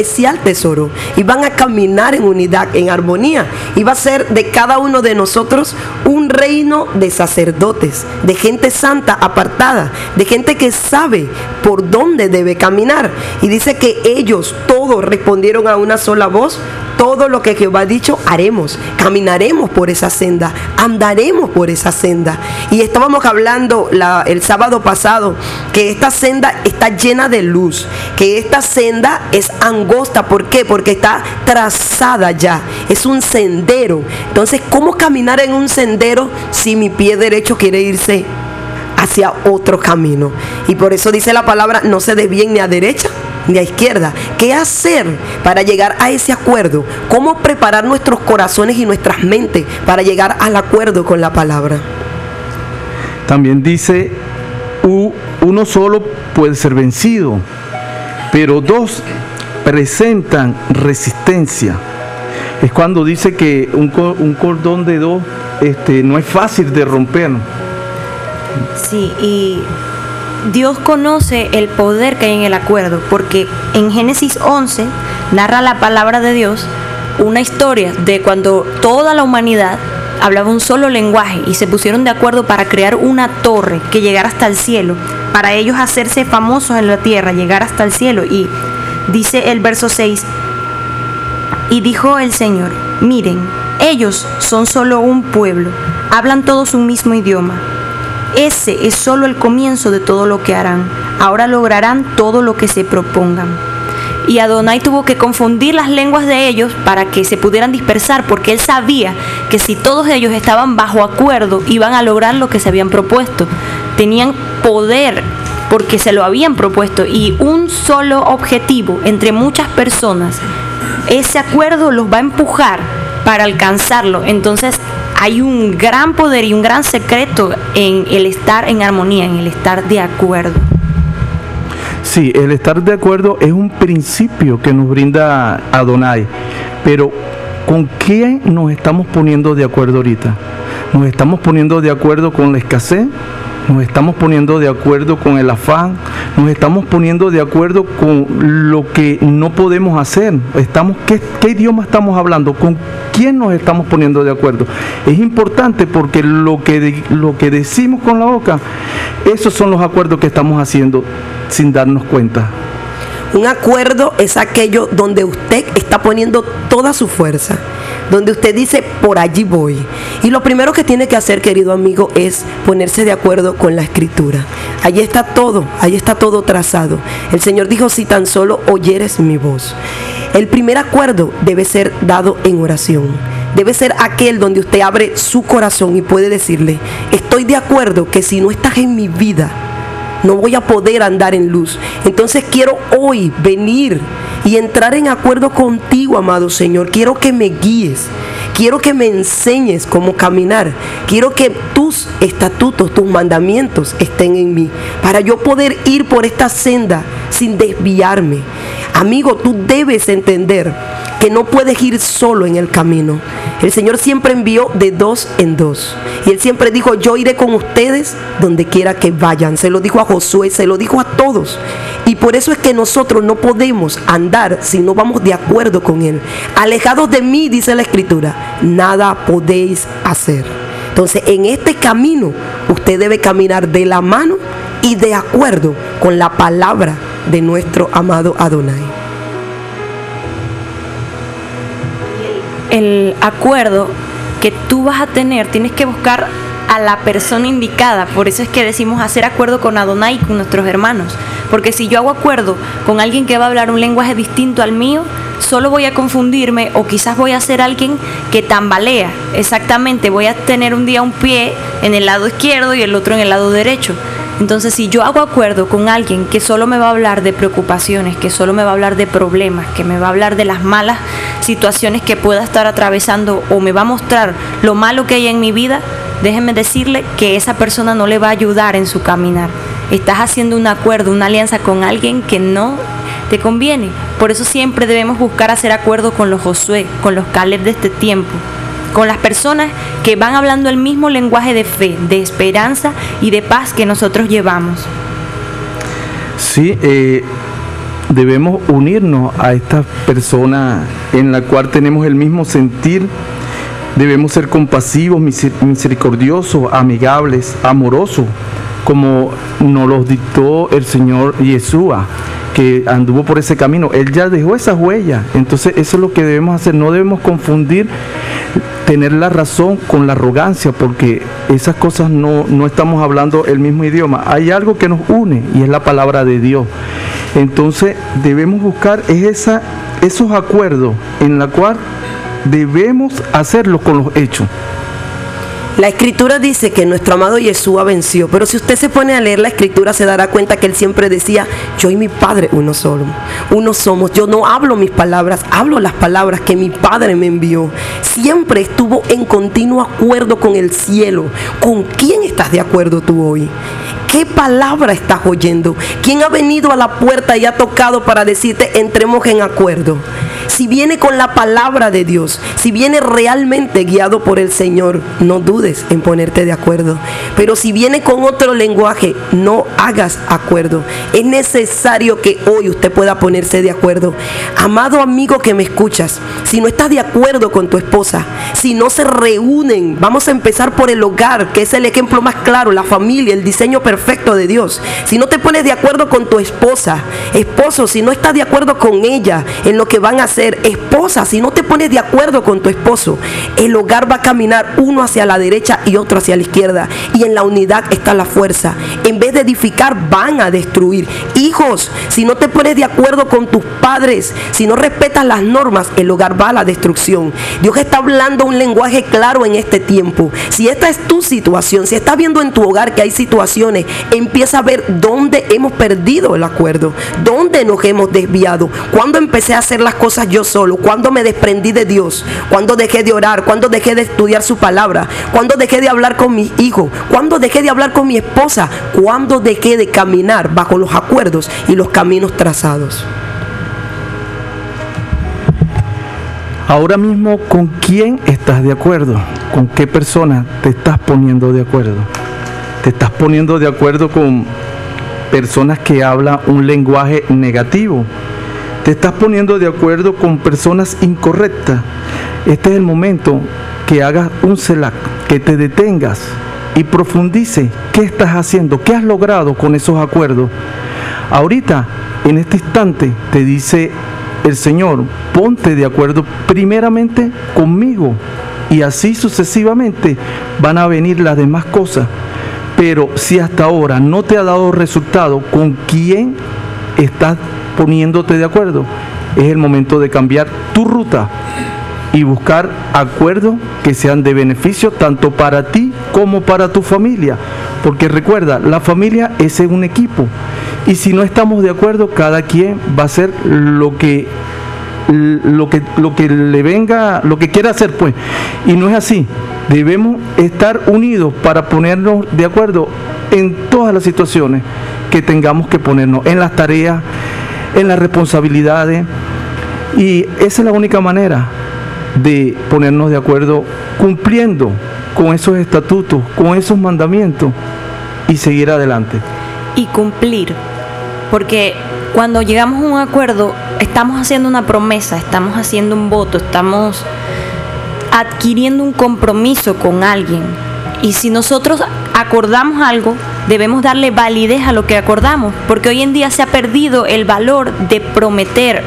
especial tesoro. Y van a caminar en unidad, en armonía. Y va a ser de cada uno de nosotros un reino de sacerdotes, de gente santa apartada, de gente que sabe por dónde debe caminar. Y dice que ellos todos respondieron a una sola voz todo lo que Jehová ha dicho haremos, caminaremos por esa senda, andaremos por esa senda. Y estábamos hablando el sábado pasado que esta senda está llena de luz, que esta senda es angosta, ¿por qué? Porque está trazada ya, es un sendero. Entonces, ¿cómo caminar en un sendero si mi pie derecho quiere irse hacia otro camino? Y por eso dice la palabra, no se desvíen ni a derecha ni a izquierda. ¿Qué hacer para llegar a ese acuerdo? ¿Cómo preparar nuestros corazones y nuestras mentes para llegar al acuerdo con la palabra? También dice, uno solo puede ser vencido, pero dos presentan resistencia. Es cuando dice que un, cordón de dos este, no es fácil de romper. Sí, y Dios conoce el poder que hay en el acuerdo, porque en Génesis 11 narra la palabra de Dios una historia de cuando toda la humanidad hablaba un solo lenguaje y se pusieron de acuerdo para crear una torre que llegara hasta el cielo, para ellos hacerse famosos en la tierra, llegar hasta el cielo. Y dice el verso 6, y dijo el Señor, miren, ellos son solo un pueblo, hablan todos un mismo idioma ese es solo el comienzo de todo lo que harán. Ahora lograrán todo lo que se propongan. Y Adonai tuvo que confundir las lenguas de ellos para que se pudieran dispersar, porque él sabía que si todos ellos estaban bajo acuerdo, iban a lograr lo que se habían propuesto. Tenían poder porque se lo habían propuesto y un solo objetivo entre muchas personas. Ese acuerdo los va a empujar para alcanzarlo. Entonces hay un gran poder y un gran secreto en el estar en armonía, en el estar de acuerdo. Sí, el estar de acuerdo es un principio que nos brinda Adonai, pero ¿con qué nos estamos poniendo de acuerdo ahorita? ¿Nos estamos poniendo de acuerdo con la escasez? Nos estamos poniendo de acuerdo con el afán, nos estamos poniendo de acuerdo con lo que no podemos hacer. Estamos, ¿qué, idioma estamos hablando? ¿Con quién nos estamos poniendo de acuerdo? Es importante porque lo que, lo que decimos con la boca, esos son los acuerdos que estamos haciendo sin darnos cuenta. Un acuerdo es aquello donde usted está poniendo toda su fuerza donde usted dice, por allí voy. Y lo primero que tiene que hacer, querido amigo, es ponerse de acuerdo con la escritura. Allí está todo, allí está todo trazado. El Señor dijo, si tan solo oyeres mi voz. El primer acuerdo debe ser dado en oración. Debe ser aquel donde usted abre su corazón y puede decirle, estoy de acuerdo que si no estás en mi vida, no voy a poder andar en luz. Entonces quiero hoy venir y entrar en acuerdo contigo, amado Señor. Quiero que me guíes. Quiero que me enseñes cómo caminar. Quiero que tus estatutos, tus mandamientos estén en mí. Para yo poder ir por esta senda sin desviarme. Amigo, tú debes entender que no puedes ir solo en el camino. El Señor siempre envió de dos en dos. Y Él siempre dijo, yo iré con ustedes donde quiera que vayan. Se lo dijo a Josué, se lo dijo a todos. Y por eso es que nosotros no podemos andar si no vamos de acuerdo con Él. Alejados de mí, dice la Escritura, nada podéis hacer. Entonces, en este camino, usted debe caminar de la mano y de acuerdo con la palabra de nuestro amado Adonai. El acuerdo que tú vas a tener, tienes que buscar a la persona indicada. Por eso es que decimos hacer acuerdo con Adonai con nuestros hermanos. Porque si yo hago acuerdo con alguien que va a hablar un lenguaje distinto al mío, solo voy a confundirme o quizás voy a ser alguien que tambalea. Exactamente, voy a tener un día un pie en el lado izquierdo y el otro en el lado derecho. Entonces, si yo hago acuerdo con alguien que solo me va a hablar de preocupaciones, que solo me va a hablar de problemas, que me va a hablar de las malas situaciones que pueda estar atravesando o me va a mostrar lo malo que hay en mi vida, déjenme decirle que esa persona no le va a ayudar en su caminar. Estás haciendo un acuerdo, una alianza con alguien que no te conviene. Por eso siempre debemos buscar hacer acuerdo con los Josué, con los Caleb de este tiempo con las personas que van hablando el mismo lenguaje de fe, de esperanza y de paz que nosotros llevamos. Sí, eh, debemos unirnos a esta persona en la cual tenemos el mismo sentir. Debemos ser compasivos, misericordiosos, amigables, amorosos, como nos los dictó el Señor Yeshua, que anduvo por ese camino. Él ya dejó esas huellas. Entonces eso es lo que debemos hacer. No debemos confundir tener la razón con la arrogancia, porque esas cosas no, no estamos hablando el mismo idioma. Hay algo que nos une y es la palabra de Dios. Entonces debemos buscar esa, esos acuerdos en la cual debemos hacerlo con los hechos. La escritura dice que nuestro amado Yeshua venció, pero si usted se pone a leer la escritura se dará cuenta que él siempre decía, yo y mi Padre uno solo, uno somos. Yo no hablo mis palabras, hablo las palabras que mi Padre me envió. Siempre estuvo en continuo acuerdo con el cielo. ¿Con quién estás de acuerdo tú hoy? ¿Qué palabra estás oyendo? ¿Quién ha venido a la puerta y ha tocado para decirte entremos en acuerdo? Si viene con la palabra de Dios, si viene realmente guiado por el Señor, no dudes en ponerte de acuerdo. Pero si viene con otro lenguaje, no hagas acuerdo. Es necesario que hoy usted pueda ponerse de acuerdo. Amado amigo que me escuchas, si no estás de acuerdo con tu esposa, si no se reúnen, vamos a empezar por el hogar, que es el ejemplo más claro, la familia, el diseño perfecto de Dios. Si no te pones de acuerdo con tu esposa, esposo, si no estás de acuerdo con ella en lo que van a hacer, esposa, si no te pones de acuerdo con tu esposo, el hogar va a caminar uno hacia la derecha y otro hacia la izquierda. Y en la unidad está la fuerza. En vez de edificar, van a destruir. Hijos, si no te pones de acuerdo con tus padres, si no respetas las normas, el hogar va a la destrucción. Dios está hablando un lenguaje claro en este tiempo. Si esta es tu situación, si estás viendo en tu hogar que hay situaciones, empieza a ver dónde hemos perdido el acuerdo, dónde nos hemos desviado, cuando empecé a hacer las cosas yo solo, cuando me desprendí de Dios, cuando dejé de orar, cuando dejé de estudiar su palabra, cuando dejé de hablar con mi hijo, cuando dejé de hablar con mi esposa, cuando dejé de caminar bajo los acuerdos y los caminos trazados. Ahora mismo, ¿con quién estás de acuerdo? ¿Con qué persona te estás poniendo de acuerdo? ¿Te estás poniendo de acuerdo con personas que hablan un lenguaje negativo? Te estás poniendo de acuerdo con personas incorrectas, este es el momento que hagas un CELAC, que te detengas y profundice qué estás haciendo, qué has logrado con esos acuerdos. Ahorita, en este instante, te dice el Señor, ponte de acuerdo primeramente conmigo y así sucesivamente van a venir las demás cosas. Pero si hasta ahora no te ha dado resultado, ¿con quién estás poniéndote de acuerdo. Es el momento de cambiar tu ruta y buscar acuerdos que sean de beneficio tanto para ti como para tu familia. Porque recuerda, la familia es un equipo. Y si no estamos de acuerdo, cada quien va a hacer lo que lo que lo que le venga, lo que quiera hacer, pues. Y no es así. Debemos estar unidos para ponernos de acuerdo en todas las situaciones que tengamos que ponernos, en las tareas, en las responsabilidades. Y esa es la única manera de ponernos de acuerdo cumpliendo con esos estatutos, con esos mandamientos y seguir adelante. Y cumplir, porque cuando llegamos a un acuerdo estamos haciendo una promesa, estamos haciendo un voto, estamos adquiriendo un compromiso con alguien. Y si nosotros acordamos algo, debemos darle validez a lo que acordamos, porque hoy en día se ha perdido el valor de prometer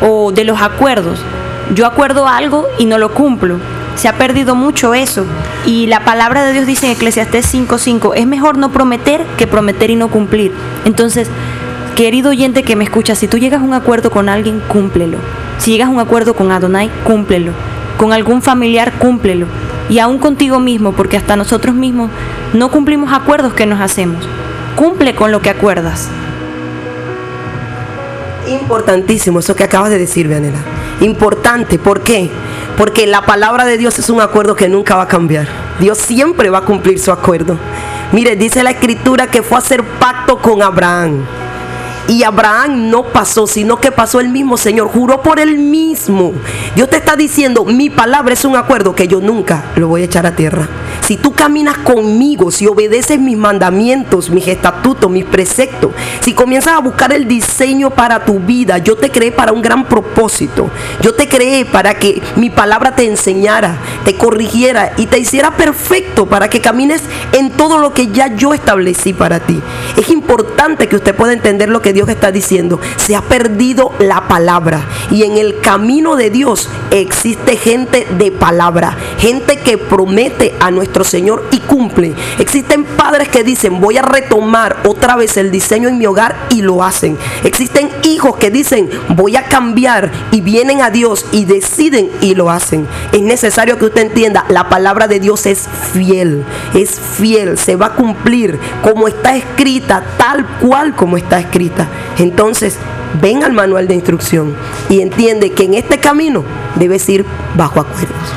o de los acuerdos. Yo acuerdo algo y no lo cumplo. Se ha perdido mucho eso. Y la palabra de Dios dice en Eclesiastés 5:5, es mejor no prometer que prometer y no cumplir. Entonces, querido oyente que me escucha, si tú llegas a un acuerdo con alguien, cúmplelo. Si llegas a un acuerdo con Adonai, cúmplelo. Con algún familiar, cúmplelo y aún contigo mismo, porque hasta nosotros mismos no cumplimos acuerdos que nos hacemos. Cumple con lo que acuerdas. Importantísimo eso que acabas de decir, Vianela. Importante, ¿por qué? Porque la palabra de Dios es un acuerdo que nunca va a cambiar. Dios siempre va a cumplir su acuerdo. Mire, dice la escritura que fue a hacer pacto con Abraham. Y Abraham no pasó, sino que pasó el mismo Señor, juró por él mismo. Dios te está diciendo, mi palabra es un acuerdo que yo nunca lo voy a echar a tierra. Si tú caminas conmigo, si obedeces mis mandamientos, mis estatutos, mis preceptos, si comienzas a buscar el diseño para tu vida, yo te creé para un gran propósito. Yo te creé para que mi palabra te enseñara, te corrigiera y te hiciera perfecto para que camines en todo lo que ya yo establecí para ti. Es importante que usted pueda entender lo que Dios está diciendo. Se ha perdido la palabra y en el camino de Dios existe gente de palabra, gente que promete a nuestro Señor y cumple. Existen padres que dicen, voy a retomar otra vez el diseño en mi hogar y lo hacen. Existen hijos que dicen, voy a cambiar y vienen a Dios y deciden y lo hacen. Es necesario que usted entienda, la palabra de Dios es fiel, es fiel, se va a cumplir como está escrita, tal cual como está escrita. Entonces, ven al manual de instrucción y entiende que en este camino debes ir bajo acuerdos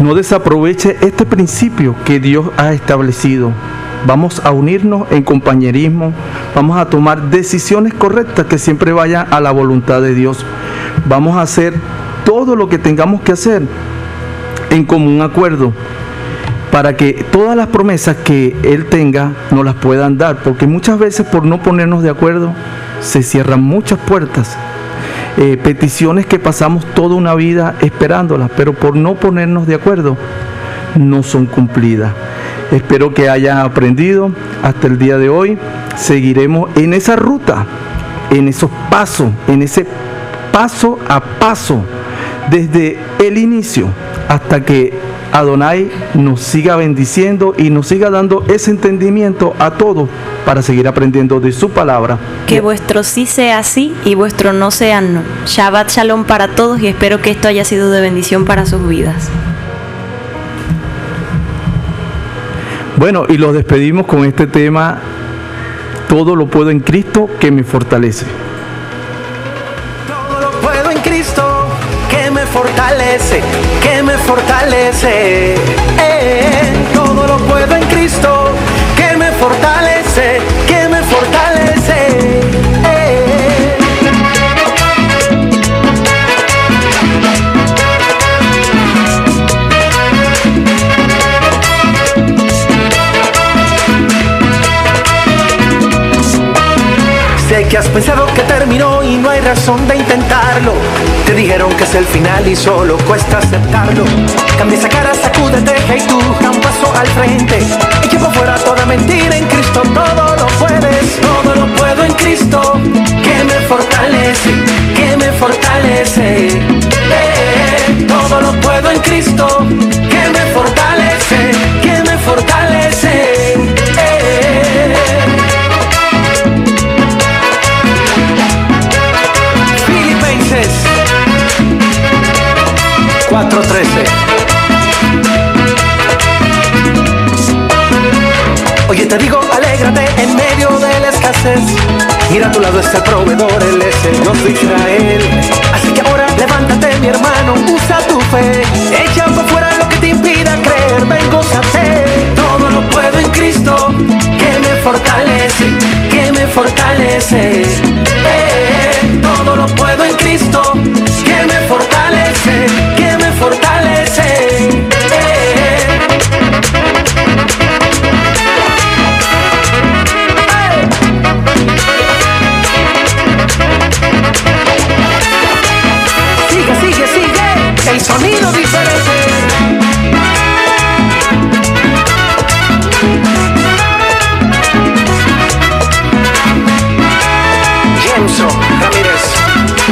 no desaproveche este principio que Dios ha establecido. Vamos a unirnos en compañerismo, vamos a tomar decisiones correctas que siempre vayan a la voluntad de Dios. Vamos a hacer todo lo que tengamos que hacer en común acuerdo para que todas las promesas que Él tenga nos las puedan dar, porque muchas veces por no ponernos de acuerdo se cierran muchas puertas eh, peticiones que pasamos toda una vida esperándolas, pero por no ponernos de acuerdo no son cumplidas. Espero que hayan aprendido hasta el día de hoy. Seguiremos en esa ruta, en esos pasos, en ese paso a paso, desde el inicio hasta que Adonai nos siga bendiciendo y nos siga dando ese entendimiento a todos para seguir aprendiendo de su palabra. Que vuestro sí sea sí y vuestro no sea no. Shabbat Shalom para todos y espero que esto haya sido de bendición para sus vidas. Bueno, y los despedimos con este tema, todo lo puedo en Cristo que me fortalece. Fortalece, que me fortalece. Eh, todo lo puedo en Cristo que me fortalece, que me fortalece. Eh. Sé que has pensado que terminó y no hay razón de intentarlo. Te dijeron que es el final y solo cuesta aceptarlo. Cambia esa cara, sacúdete, hey tú, da un paso al frente. Y que por fuera toda mentira, en Cristo todo lo puedes. Todo te digo, alégrate en medio de la escasez. Mira a tu lado está el proveedor, él es el Dios de Israel. Así que ahora levántate, mi hermano, usa tu fe. Echa por fuera lo que te impida creer, ven, gózate. Todo lo puedo en Cristo, que me fortalece, que me fortalece. Eh, todo lo puedo en Cristo,